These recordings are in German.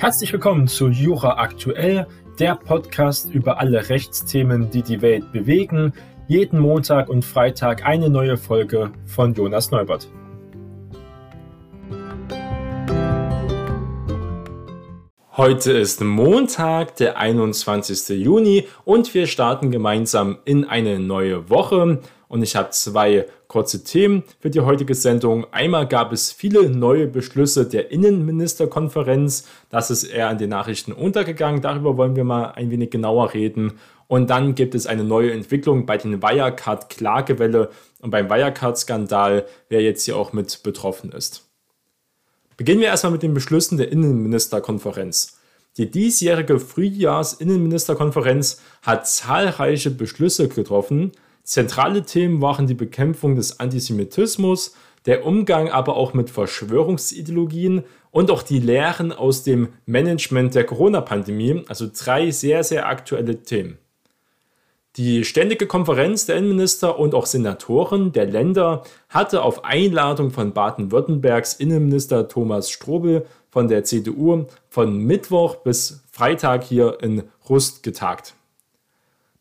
Herzlich willkommen zu Jura Aktuell, der Podcast über alle Rechtsthemen, die die Welt bewegen. Jeden Montag und Freitag eine neue Folge von Jonas Neubert. Heute ist Montag, der 21. Juni und wir starten gemeinsam in eine neue Woche. Und ich habe zwei kurze Themen für die heutige Sendung. Einmal gab es viele neue Beschlüsse der Innenministerkonferenz. Das ist eher an den Nachrichten untergegangen. Darüber wollen wir mal ein wenig genauer reden. Und dann gibt es eine neue Entwicklung bei den Wirecard-Klagewelle und beim Wirecard-Skandal, wer jetzt hier auch mit betroffen ist. Beginnen wir erstmal mit den Beschlüssen der Innenministerkonferenz. Die diesjährige Frühjahrs-Innenministerkonferenz hat zahlreiche Beschlüsse getroffen. Zentrale Themen waren die Bekämpfung des Antisemitismus, der Umgang aber auch mit Verschwörungsideologien und auch die Lehren aus dem Management der Corona-Pandemie, also drei sehr, sehr aktuelle Themen. Die Ständige Konferenz der Innenminister und auch Senatoren der Länder hatte auf Einladung von Baden-Württembergs Innenminister Thomas Strobel von der CDU von Mittwoch bis Freitag hier in Rust getagt.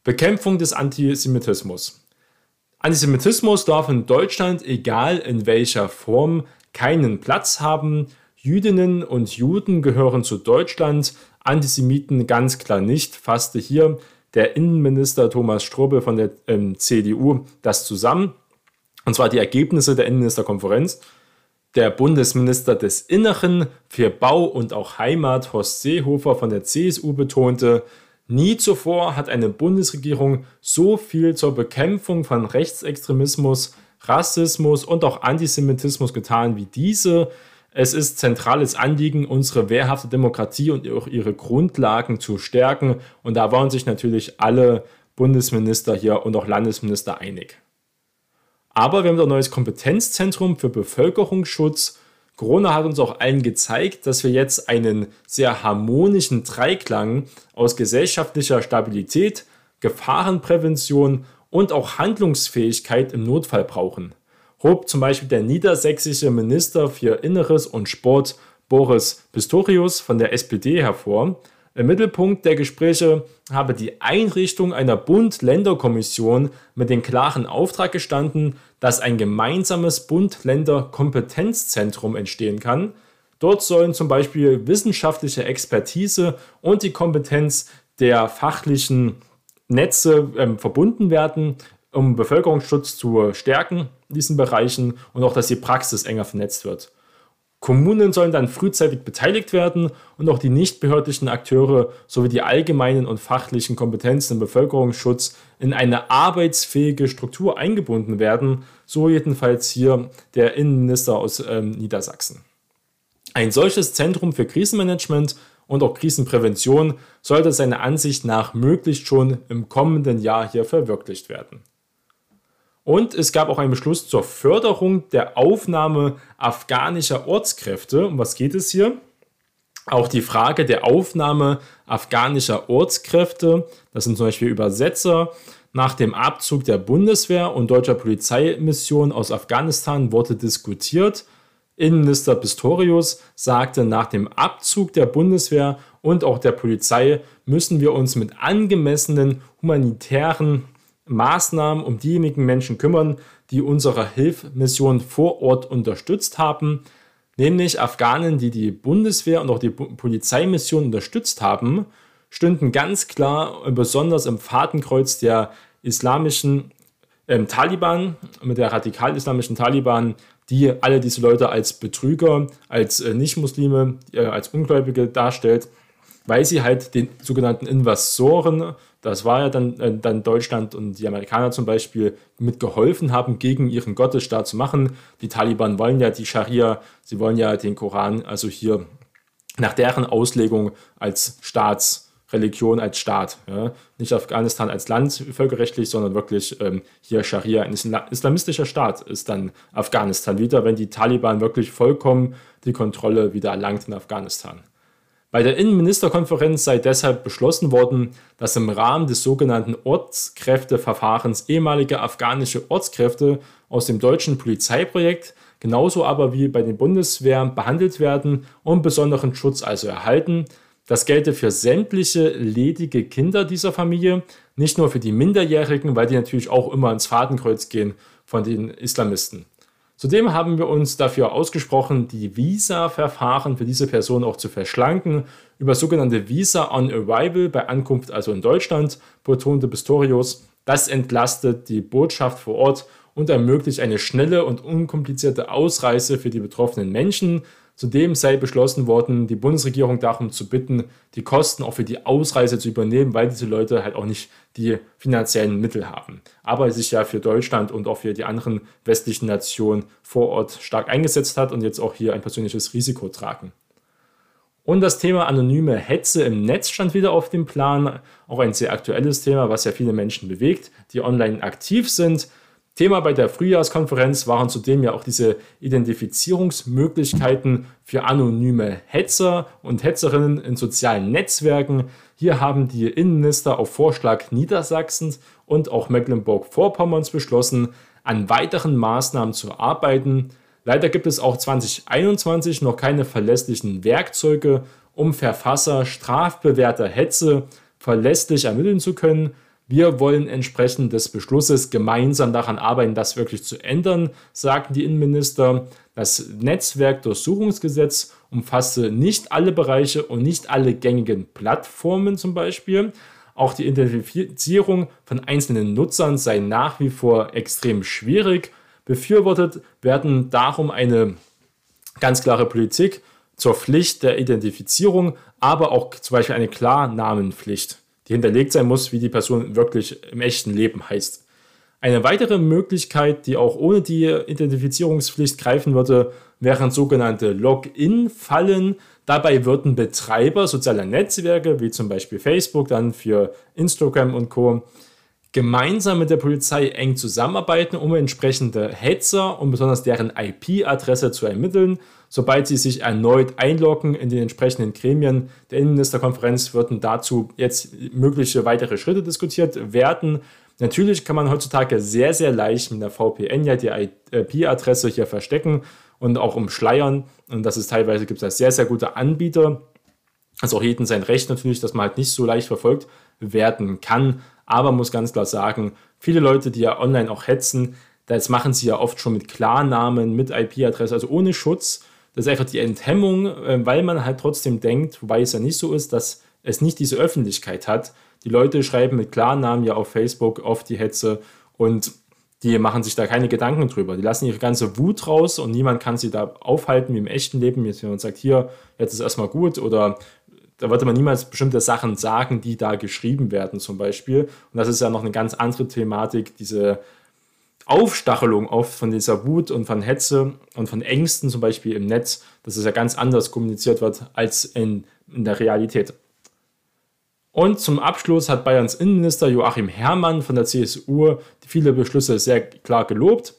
Bekämpfung des Antisemitismus. Antisemitismus darf in Deutschland, egal in welcher Form, keinen Platz haben. Jüdinnen und Juden gehören zu Deutschland, Antisemiten ganz klar nicht, fasste hier der Innenminister Thomas Strobel von der ähm, CDU das zusammen. Und zwar die Ergebnisse der Innenministerkonferenz. Der Bundesminister des Inneren für Bau und auch Heimat, Horst Seehofer von der CSU, betonte, nie zuvor hat eine Bundesregierung so viel zur Bekämpfung von Rechtsextremismus, Rassismus und auch Antisemitismus getan wie diese. Es ist zentrales Anliegen, unsere wehrhafte Demokratie und auch ihre Grundlagen zu stärken. Und da waren sich natürlich alle Bundesminister hier und auch Landesminister einig. Aber wir haben ein neues Kompetenzzentrum für Bevölkerungsschutz. Corona hat uns auch allen gezeigt, dass wir jetzt einen sehr harmonischen Dreiklang aus gesellschaftlicher Stabilität, Gefahrenprävention und auch Handlungsfähigkeit im Notfall brauchen hob zum Beispiel der niedersächsische Minister für Inneres und Sport Boris Pistorius von der SPD hervor. Im Mittelpunkt der Gespräche habe die Einrichtung einer Bund-Länder-Kommission mit dem klaren Auftrag gestanden, dass ein gemeinsames Bund-Länder-Kompetenzzentrum entstehen kann. Dort sollen zum Beispiel wissenschaftliche Expertise und die Kompetenz der fachlichen Netze äh, verbunden werden, um Bevölkerungsschutz zu stärken in diesen Bereichen und auch, dass die Praxis enger vernetzt wird. Kommunen sollen dann frühzeitig beteiligt werden und auch die nichtbehördlichen Akteure sowie die allgemeinen und fachlichen Kompetenzen im Bevölkerungsschutz in eine arbeitsfähige Struktur eingebunden werden, so jedenfalls hier der Innenminister aus ähm, Niedersachsen. Ein solches Zentrum für Krisenmanagement und auch Krisenprävention sollte seiner Ansicht nach möglichst schon im kommenden Jahr hier verwirklicht werden. Und es gab auch einen Beschluss zur Förderung der Aufnahme afghanischer Ortskräfte. Um was geht es hier? Auch die Frage der Aufnahme afghanischer Ortskräfte, das sind zum Beispiel Übersetzer, nach dem Abzug der Bundeswehr und deutscher Polizeimission aus Afghanistan wurde diskutiert. Innenminister Pistorius sagte, nach dem Abzug der Bundeswehr und auch der Polizei müssen wir uns mit angemessenen humanitären Maßnahmen um diejenigen Menschen kümmern, die unsere Hilfsmission vor Ort unterstützt haben, nämlich Afghanen, die die Bundeswehr und auch die Polizeimission unterstützt haben, stünden ganz klar besonders im Fadenkreuz der islamischen ähm, Taliban, mit der radikal-islamischen Taliban, die alle diese Leute als Betrüger, als äh, Nicht-Muslime, äh, als Ungläubige darstellt, weil sie halt den sogenannten Investoren das war ja dann, äh, dann Deutschland und die Amerikaner zum Beispiel mitgeholfen haben, gegen ihren Gottesstaat zu machen. Die Taliban wollen ja die Scharia, sie wollen ja den Koran, also hier nach deren Auslegung als Staatsreligion, als Staat. Ja? Nicht Afghanistan als Land völkerrechtlich, sondern wirklich ähm, hier Scharia, ein islamistischer Staat ist dann Afghanistan wieder, wenn die Taliban wirklich vollkommen die Kontrolle wieder erlangt in Afghanistan. Bei der Innenministerkonferenz sei deshalb beschlossen worden, dass im Rahmen des sogenannten Ortskräfteverfahrens ehemalige afghanische Ortskräfte aus dem deutschen Polizeiprojekt genauso aber wie bei den Bundeswehren behandelt werden und besonderen Schutz also erhalten. Das gelte für sämtliche ledige Kinder dieser Familie, nicht nur für die Minderjährigen, weil die natürlich auch immer ins Fadenkreuz gehen von den Islamisten. Zudem haben wir uns dafür ausgesprochen, die Visa-Verfahren für diese Personen auch zu verschlanken. Über sogenannte Visa on Arrival bei Ankunft, also in Deutschland, betonte Pistorius, das entlastet die Botschaft vor Ort und ermöglicht eine schnelle und unkomplizierte Ausreise für die betroffenen Menschen. Zudem sei beschlossen worden, die Bundesregierung darum zu bitten, die Kosten auch für die Ausreise zu übernehmen, weil diese Leute halt auch nicht die finanziellen Mittel haben. Aber sich ja für Deutschland und auch für die anderen westlichen Nationen vor Ort stark eingesetzt hat und jetzt auch hier ein persönliches Risiko tragen. Und das Thema anonyme Hetze im Netz stand wieder auf dem Plan. Auch ein sehr aktuelles Thema, was ja viele Menschen bewegt, die online aktiv sind. Thema bei der Frühjahrskonferenz waren zudem ja auch diese Identifizierungsmöglichkeiten für anonyme Hetzer und Hetzerinnen in sozialen Netzwerken. Hier haben die Innenminister auf Vorschlag Niedersachsens und auch Mecklenburg-Vorpommerns beschlossen, an weiteren Maßnahmen zu arbeiten. Leider gibt es auch 2021 noch keine verlässlichen Werkzeuge, um Verfasser strafbewährter Hetze verlässlich ermitteln zu können. Wir wollen entsprechend des Beschlusses gemeinsam daran arbeiten, das wirklich zu ändern, sagten die Innenminister. Das Netzwerkdurchsuchungsgesetz umfasste nicht alle Bereiche und nicht alle gängigen Plattformen zum Beispiel. Auch die Identifizierung von einzelnen Nutzern sei nach wie vor extrem schwierig. Befürwortet werden darum eine ganz klare Politik zur Pflicht der Identifizierung, aber auch zum Beispiel eine Klarnamenpflicht die hinterlegt sein muss, wie die Person wirklich im echten Leben heißt. Eine weitere Möglichkeit, die auch ohne die Identifizierungspflicht greifen würde, wären sogenannte Login-Fallen. Dabei würden Betreiber sozialer Netzwerke, wie zum Beispiel Facebook, dann für Instagram und Co., gemeinsam mit der Polizei eng zusammenarbeiten, um entsprechende Hetzer und besonders deren IP-Adresse zu ermitteln. Sobald sie sich erneut einloggen in den entsprechenden Gremien der Innenministerkonferenz, würden dazu jetzt mögliche weitere Schritte diskutiert werden. Natürlich kann man heutzutage sehr, sehr leicht mit der VPN ja die IP-Adresse hier verstecken und auch umschleiern. Und das ist teilweise gibt es da sehr, sehr gute Anbieter. Also auch jeden sein Recht natürlich, dass man halt nicht so leicht verfolgt werden kann. Aber muss ganz klar sagen, viele Leute, die ja online auch hetzen, das machen sie ja oft schon mit Klarnamen, mit IP-Adresse, also ohne Schutz. Das ist einfach die Enthemmung, äh, weil man halt trotzdem denkt, wobei es ja nicht so ist, dass es nicht diese Öffentlichkeit hat. Die Leute schreiben mit Klarnamen ja auf Facebook oft die Hetze und die machen sich da keine Gedanken drüber. Die lassen ihre ganze Wut raus und niemand kann sie da aufhalten wie im echten Leben. Jetzt, wenn man sagt, hier, jetzt ist erstmal gut oder da würde man niemals bestimmte Sachen sagen, die da geschrieben werden zum Beispiel. Und das ist ja noch eine ganz andere Thematik, diese Aufstachelung oft von dieser Wut und von Hetze und von Ängsten zum Beispiel im Netz, dass es ja ganz anders kommuniziert wird als in, in der Realität. Und zum Abschluss hat Bayerns Innenminister Joachim Herrmann von der CSU viele Beschlüsse sehr klar gelobt.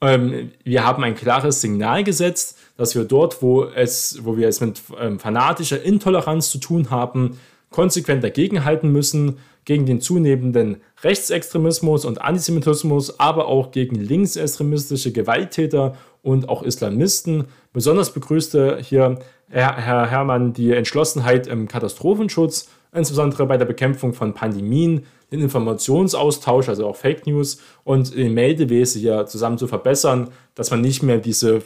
Ähm, wir haben ein klares Signal gesetzt, dass wir dort, wo, es, wo wir es mit ähm, fanatischer Intoleranz zu tun haben, konsequent dagegenhalten müssen, gegen den zunehmenden Rechtsextremismus und Antisemitismus, aber auch gegen linksextremistische Gewalttäter und auch Islamisten. Besonders begrüßte hier Herr, Herr Herrmann die Entschlossenheit im Katastrophenschutz, insbesondere bei der Bekämpfung von Pandemien, den Informationsaustausch, also auch Fake News und den Meldewesen hier zusammen zu verbessern, dass man nicht mehr diese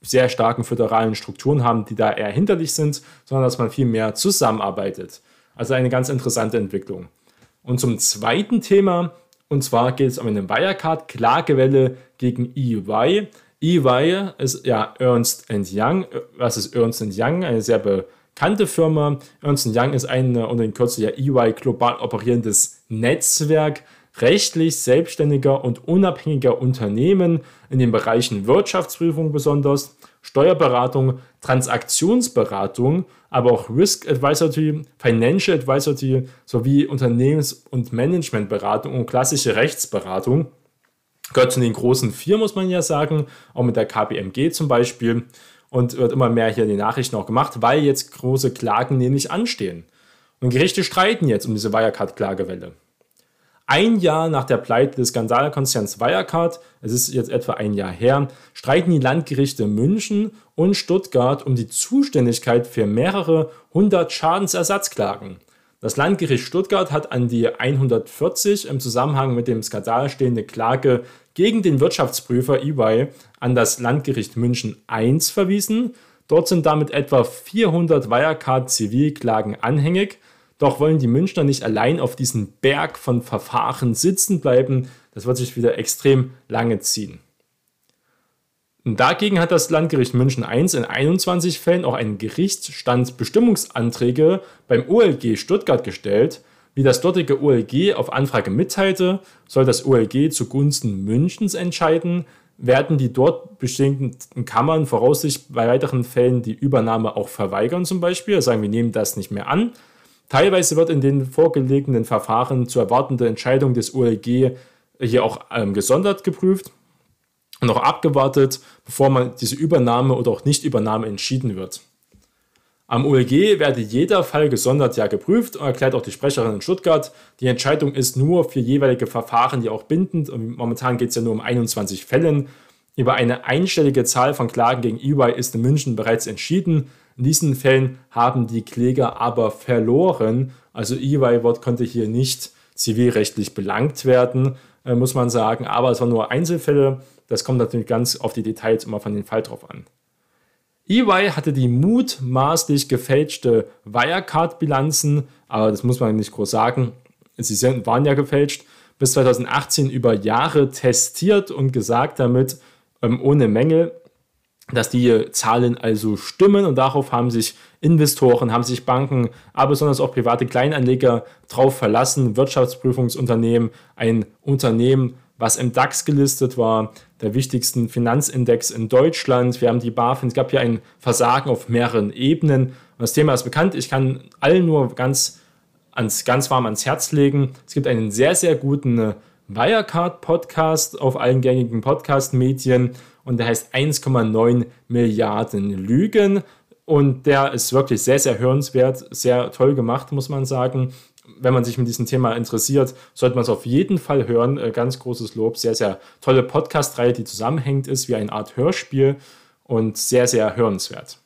sehr starken föderalen Strukturen haben, die da eher hinterlich sind, sondern dass man viel mehr zusammenarbeitet. Also eine ganz interessante Entwicklung. Und zum zweiten Thema, und zwar geht es um eine Wirecard-Klagewelle gegen EY. EY ist ja Ernst Young. Was ist Ernst Young? Eine sehr bekannte Firma. Ernst Young ist ein unter den Kürzel ja EY global operierendes Netzwerk rechtlich selbstständiger und unabhängiger Unternehmen in den Bereichen Wirtschaftsprüfung besonders, Steuerberatung, Transaktionsberatung, aber auch Risk Advisory, Financial Advisory sowie Unternehmens- und Managementberatung und klassische Rechtsberatung. Gehört zu den großen vier, muss man ja sagen, auch mit der KPMG zum Beispiel. Und wird immer mehr hier in den Nachrichten auch gemacht, weil jetzt große Klagen nämlich anstehen. Und Gerichte streiten jetzt um diese Wirecard-Klagewelle. Ein Jahr nach der Pleite des Skandalkonzerns Wirecard, es ist jetzt etwa ein Jahr her, streiten die Landgerichte München und Stuttgart um die Zuständigkeit für mehrere hundert Schadensersatzklagen. Das Landgericht Stuttgart hat an die 140 im Zusammenhang mit dem Skandal stehende Klage gegen den Wirtschaftsprüfer EY an das Landgericht München I verwiesen. Dort sind damit etwa 400 Wirecard-Zivilklagen anhängig. Doch wollen die Münchner nicht allein auf diesen Berg von Verfahren sitzen bleiben. Das wird sich wieder extrem lange ziehen. Und dagegen hat das Landgericht München I in 21 Fällen auch einen Gerichtsstandsbestimmungsanträge beim OLG Stuttgart gestellt. Wie das dortige OLG auf Anfrage mitteilte, soll das OLG zugunsten Münchens entscheiden, werden die dort bestehenden Kammern voraussichtlich bei weiteren Fällen die Übernahme auch verweigern zum Beispiel, sagen wir nehmen das nicht mehr an. Teilweise wird in den vorgelegten Verfahren zu erwartende Entscheidung des OLG hier auch ähm, gesondert geprüft und auch abgewartet, bevor man diese Übernahme oder auch Nichtübernahme entschieden wird. Am OLG werde jeder Fall gesondert ja geprüft und erklärt auch die Sprecherin in Stuttgart. Die Entscheidung ist nur für jeweilige Verfahren ja auch bindend und momentan geht es ja nur um 21 Fällen. Über eine einstellige Zahl von Klagen gegen EY ist in München bereits entschieden. In diesen Fällen haben die Kläger aber verloren. Also EY konnte hier nicht zivilrechtlich belangt werden, äh, muss man sagen. Aber es waren nur Einzelfälle. Das kommt natürlich ganz auf die Details immer von dem Fall drauf an. EY hatte die mutmaßlich gefälschte Wirecard-Bilanzen, aber das muss man nicht groß sagen. Sie sind, waren ja gefälscht, bis 2018 über Jahre testiert und gesagt damit, ähm, ohne Mängel, dass die Zahlen also stimmen und darauf haben sich Investoren, haben sich Banken, aber besonders auch private Kleinanleger drauf verlassen. Wirtschaftsprüfungsunternehmen, ein Unternehmen, was im DAX gelistet war, der wichtigsten Finanzindex in Deutschland. Wir haben die BaFin, es gab hier ein Versagen auf mehreren Ebenen. Und das Thema ist bekannt. Ich kann allen nur ganz, ans, ganz warm ans Herz legen. Es gibt einen sehr, sehr guten Wirecard-Podcast auf allen gängigen Podcast-Medien und der heißt 1,9 Milliarden Lügen. Und der ist wirklich sehr, sehr hörenswert, sehr toll gemacht, muss man sagen. Wenn man sich mit diesem Thema interessiert, sollte man es auf jeden Fall hören. Äh, ganz großes Lob. Sehr, sehr tolle Podcast-Reihe, die zusammenhängt ist wie eine Art Hörspiel und sehr, sehr hörenswert.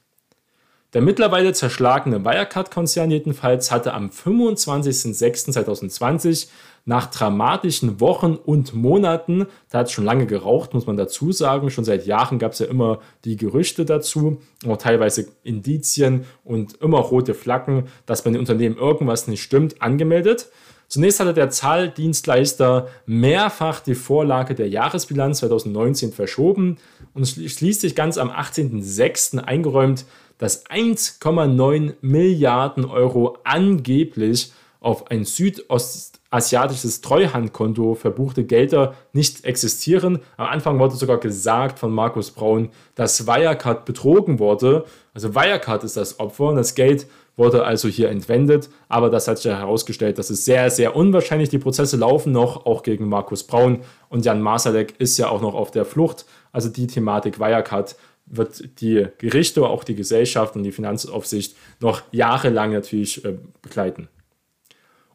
Der mittlerweile zerschlagene Wirecard-Konzern jedenfalls hatte am 25.06.2020 nach dramatischen Wochen und Monaten, da hat es schon lange geraucht, muss man dazu sagen, schon seit Jahren gab es ja immer die Gerüchte dazu, auch teilweise Indizien und immer rote Flaggen, dass bei den Unternehmen irgendwas nicht stimmt, angemeldet. Zunächst hatte der Zahldienstleister mehrfach die Vorlage der Jahresbilanz 2019 verschoben und schließlich ganz am 18.06. eingeräumt, dass 1,9 Milliarden Euro angeblich auf ein südostasiatisches Treuhandkonto verbuchte Gelder nicht existieren. Am Anfang wurde sogar gesagt von Markus Braun, dass Wirecard betrogen wurde. Also Wirecard ist das Opfer und das Geld wurde also hier entwendet. Aber das hat sich ja herausgestellt, das ist sehr, sehr unwahrscheinlich. Die Prozesse laufen noch, auch gegen Markus Braun. Und Jan Masalek ist ja auch noch auf der Flucht. Also die Thematik Wirecard wird die Gerichte, auch die Gesellschaft und die Finanzaufsicht noch jahrelang natürlich äh, begleiten.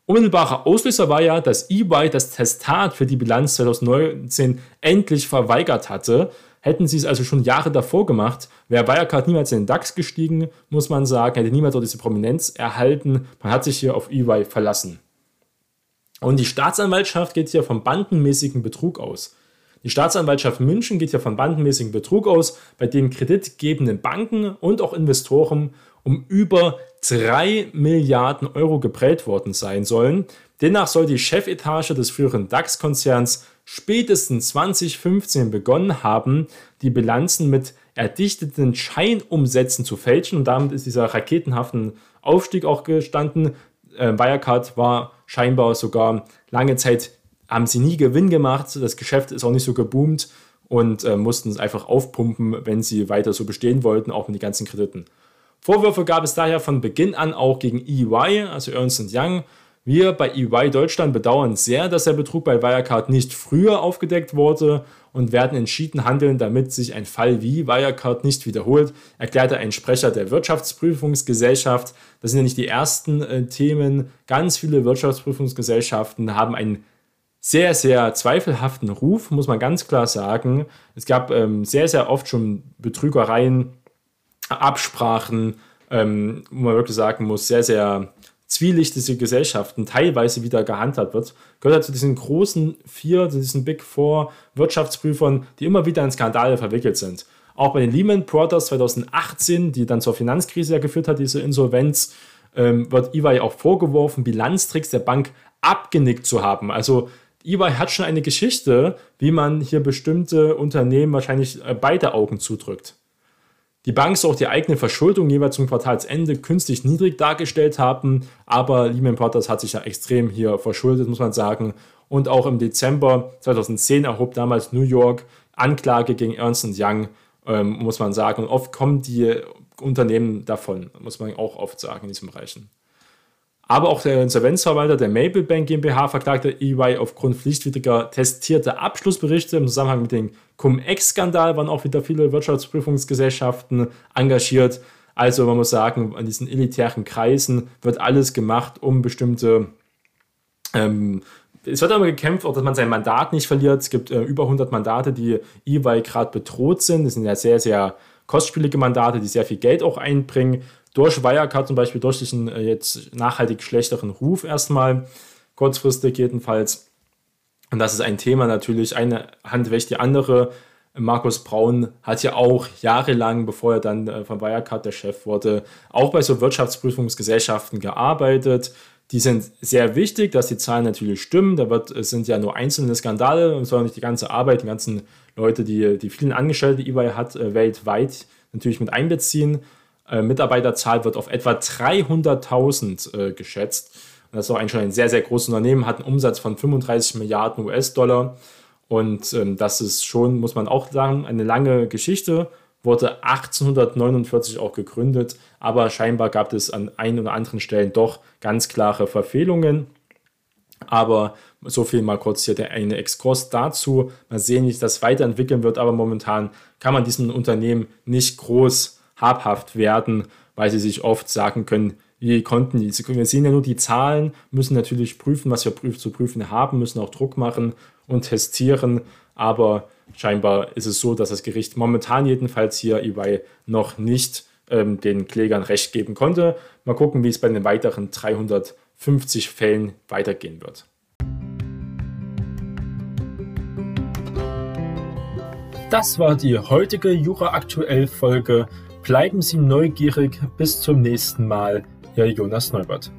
Unmittelbarer Auslöser war ja, dass eBay das Testat für die Bilanz 2019 endlich verweigert hatte. Hätten sie es also schon Jahre davor gemacht, wäre Wirecard niemals in den DAX gestiegen, muss man sagen, hätte niemals dort diese Prominenz erhalten. Man hat sich hier auf eBay verlassen. Und die Staatsanwaltschaft geht hier vom bandenmäßigen Betrug aus. Die Staatsanwaltschaft München geht hier von bandenmäßigen Betrug aus, bei dem kreditgebenden Banken und auch Investoren um über 3 Milliarden Euro geprellt worden sein sollen. Demnach soll die Chefetage des früheren DAX-Konzerns spätestens 2015 begonnen haben, die Bilanzen mit erdichteten Scheinumsätzen zu fälschen und damit ist dieser raketenhaften Aufstieg auch gestanden. Äh, Wirecard war scheinbar sogar lange Zeit, haben sie nie Gewinn gemacht, das Geschäft ist auch nicht so geboomt und äh, mussten es einfach aufpumpen, wenn sie weiter so bestehen wollten, auch mit den ganzen Krediten. Vorwürfe gab es daher von Beginn an auch gegen EY, also Ernst Young. Wir bei EY Deutschland bedauern sehr, dass der Betrug bei Wirecard nicht früher aufgedeckt wurde und werden entschieden handeln, damit sich ein Fall wie Wirecard nicht wiederholt, erklärte ein Sprecher der Wirtschaftsprüfungsgesellschaft. Das sind ja nicht die ersten äh, Themen. Ganz viele Wirtschaftsprüfungsgesellschaften haben ein sehr, sehr zweifelhaften Ruf, muss man ganz klar sagen. Es gab ähm, sehr, sehr oft schon Betrügereien, Absprachen, ähm, wo man wirklich sagen muss, sehr, sehr zwielichtige Gesellschaften teilweise wieder gehandhabt wird, gehört halt zu diesen großen vier, zu diesen Big Four Wirtschaftsprüfern, die immer wieder in Skandale verwickelt sind. Auch bei den Lehman Brothers 2018, die dann zur Finanzkrise geführt hat, diese Insolvenz, ähm, wird EY auch vorgeworfen, Bilanztricks der Bank abgenickt zu haben. Also EY hat schon eine Geschichte, wie man hier bestimmte Unternehmen wahrscheinlich äh, beide Augen zudrückt. Die Bank soll auch die eigene Verschuldung jeweils zum Quartalsende künstlich niedrig dargestellt haben, aber Lehman Brothers hat sich ja extrem hier verschuldet, muss man sagen. Und auch im Dezember 2010 erhob damals New York Anklage gegen Ernst Young, ähm, muss man sagen. Und oft kommen die Unternehmen davon, muss man auch oft sagen in diesen Bereichen. Aber auch der Insolvenzverwalter der Maple Bank GmbH verklagte EY aufgrund pflichtwidriger testierter Abschlussberichte im Zusammenhang mit dem Cum-Ex-Skandal waren auch wieder viele Wirtschaftsprüfungsgesellschaften engagiert. Also man muss sagen, an diesen elitären Kreisen wird alles gemacht, um bestimmte ähm, es wird aber gekämpft, auch dass man sein Mandat nicht verliert. Es gibt äh, über 100 Mandate, die EY gerade bedroht sind. Das sind ja sehr, sehr kostspielige Mandate, die sehr viel Geld auch einbringen durch Wirecard zum Beispiel, durch diesen äh, jetzt nachhaltig schlechteren Ruf erstmal, kurzfristig jedenfalls. Und das ist ein Thema natürlich, eine Hand wäscht die andere. Markus Braun hat ja auch jahrelang, bevor er dann äh, von Wirecard der Chef wurde, auch bei so Wirtschaftsprüfungsgesellschaften gearbeitet. Die sind sehr wichtig, dass die Zahlen natürlich stimmen. Da wird, es sind ja nur einzelne Skandale und soll nicht die ganze Arbeit, die ganzen Leute, die, die vielen Angestellte, die eBay hat, äh, weltweit natürlich mit einbeziehen. Äh, Mitarbeiterzahl wird auf etwa 300.000 äh, geschätzt. Und das ist auch ein schon ein sehr, sehr großes Unternehmen, hat einen Umsatz von 35 Milliarden US-Dollar. Und ähm, das ist schon, muss man auch sagen, eine lange Geschichte. Wurde 1849 auch gegründet, aber scheinbar gab es an ein oder anderen Stellen doch ganz klare Verfehlungen. Aber so viel mal kurz hier der eine Exkurs dazu. Mal sehen, wie sich das weiterentwickeln wird, aber momentan kann man diesem Unternehmen nicht groß habhaft werden, weil sie sich oft sagen können, wir konnten, wir sehen ja nur die Zahlen, müssen natürlich prüfen, was wir zu prüfen haben, müssen auch Druck machen und testieren, aber scheinbar ist es so, dass das Gericht momentan jedenfalls hier EY noch nicht ähm, den Klägern Recht geben konnte. Mal gucken, wie es bei den weiteren 350 Fällen weitergehen wird. Das war die heutige Jura aktuell Folge. Bleiben Sie neugierig. Bis zum nächsten Mal. Ihr Jonas Neubert.